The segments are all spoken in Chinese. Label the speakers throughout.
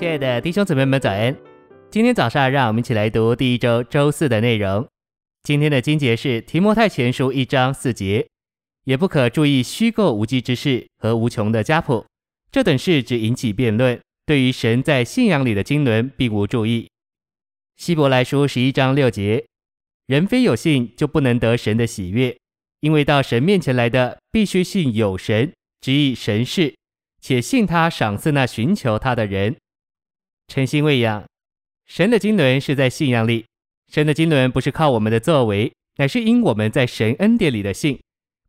Speaker 1: 亲爱的弟兄姊妹们，早安！今天早上，让我们一起来读第一周周四的内容。今天的经节是提摩太前书一章四节，也不可注意虚构无稽之事和无穷的家谱，这等事只引起辩论，对于神在信仰里的经纶并无注意。希伯来书十一章六节，人非有信就不能得神的喜悦，因为到神面前来的必须信有神，执意神是，且信他赏赐那寻求他的人。诚心喂养，神的经纶是在信仰里。神的经纶不是靠我们的作为，乃是因我们在神恩典里的信，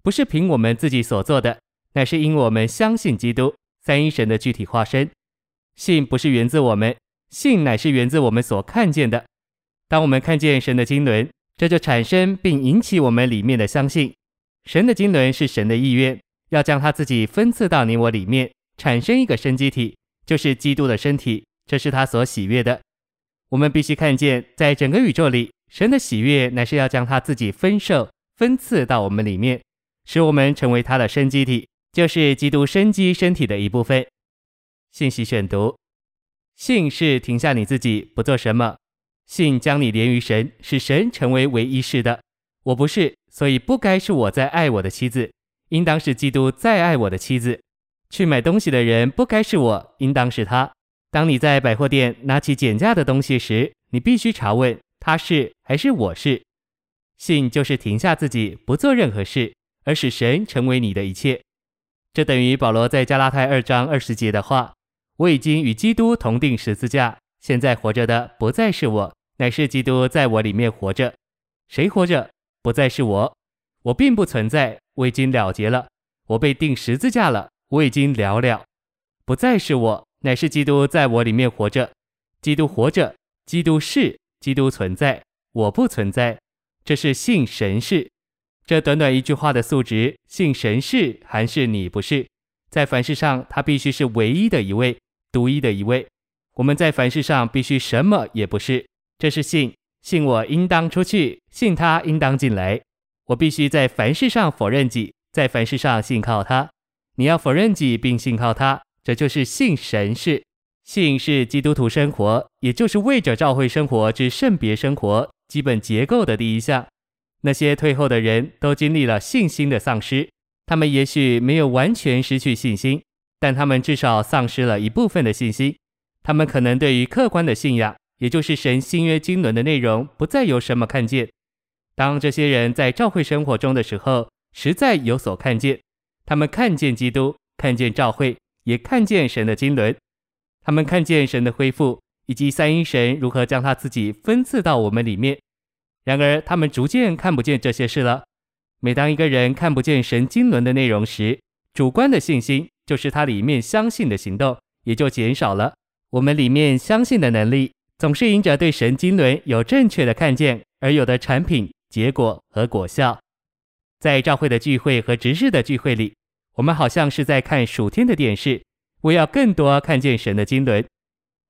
Speaker 1: 不是凭我们自己所做的，乃是因我们相信基督，三一神的具体化身。信不是源自我们，信乃是源自我们所看见的。当我们看见神的经纶，这就产生并引起我们里面的相信。神的经纶是神的意愿，要将他自己分赐到你我里面，产生一个生机体，就是基督的身体。这是他所喜悦的。我们必须看见，在整个宇宙里，神的喜悦乃是要将他自己分受、分赐到我们里面，使我们成为他的生机体，就是基督生机身体的一部分。信息选读：信是停下你自己，不做什么；信将你连于神，使神成为唯一是的。我不是，所以不该是我在爱我的妻子，应当是基督在爱我的妻子。去买东西的人不该是我，应当是他。当你在百货店拿起减价的东西时，你必须查问他是还是我是。信就是停下自己，不做任何事，而使神成为你的一切。这等于保罗在加拉太二章二十节的话：“我已经与基督同钉十字架，现在活着的不再是我，乃是基督在我里面活着。谁活着？不再是我，我并不存在，我已经了结了。我被钉十字架了，我已经了了，不再是我。”乃是基督在我里面活着，基督活着，基督是，基督存在，我不存在。这是信神是。这短短一句话的素质，信神是还是你不是？在凡事上，他必须是唯一的一位，独一的一位。我们在凡事上必须什么也不是。这是信，信我应当出去，信他应当进来。我必须在凡事上否认己，在凡事上信靠他。你要否认己并信靠他。这就是信神是，信是基督徒生活，也就是为着教会生活之圣别生活基本结构的第一项。那些退后的人都经历了信心的丧失，他们也许没有完全失去信心，但他们至少丧失了一部分的信心。他们可能对于客观的信仰，也就是神新约经纶的内容，不再有什么看见。当这些人在教会生活中的时候，实在有所看见，他们看见基督，看见教会。也看见神的经纶，他们看见神的恢复，以及三一神如何将他自己分赐到我们里面。然而，他们逐渐看不见这些事了。每当一个人看不见神经纶的内容时，主观的信心，就是他里面相信的行动，也就减少了。我们里面相信的能力，总是因着对神经纶有正确的看见而有的产品、结果和果效。在教会的聚会和执事的聚会里。我们好像是在看属天的电视，为要更多看见神的经纶，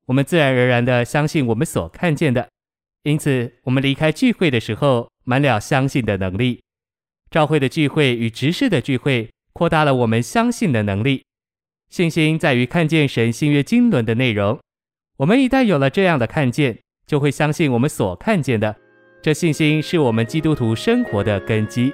Speaker 1: 我们自然而然的相信我们所看见的，因此我们离开聚会的时候满了相信的能力。教会的聚会与执事的聚会扩大了我们相信的能力。信心在于看见神新约经纶的内容。我们一旦有了这样的看见，就会相信我们所看见的。这信心是我们基督徒生活的根基。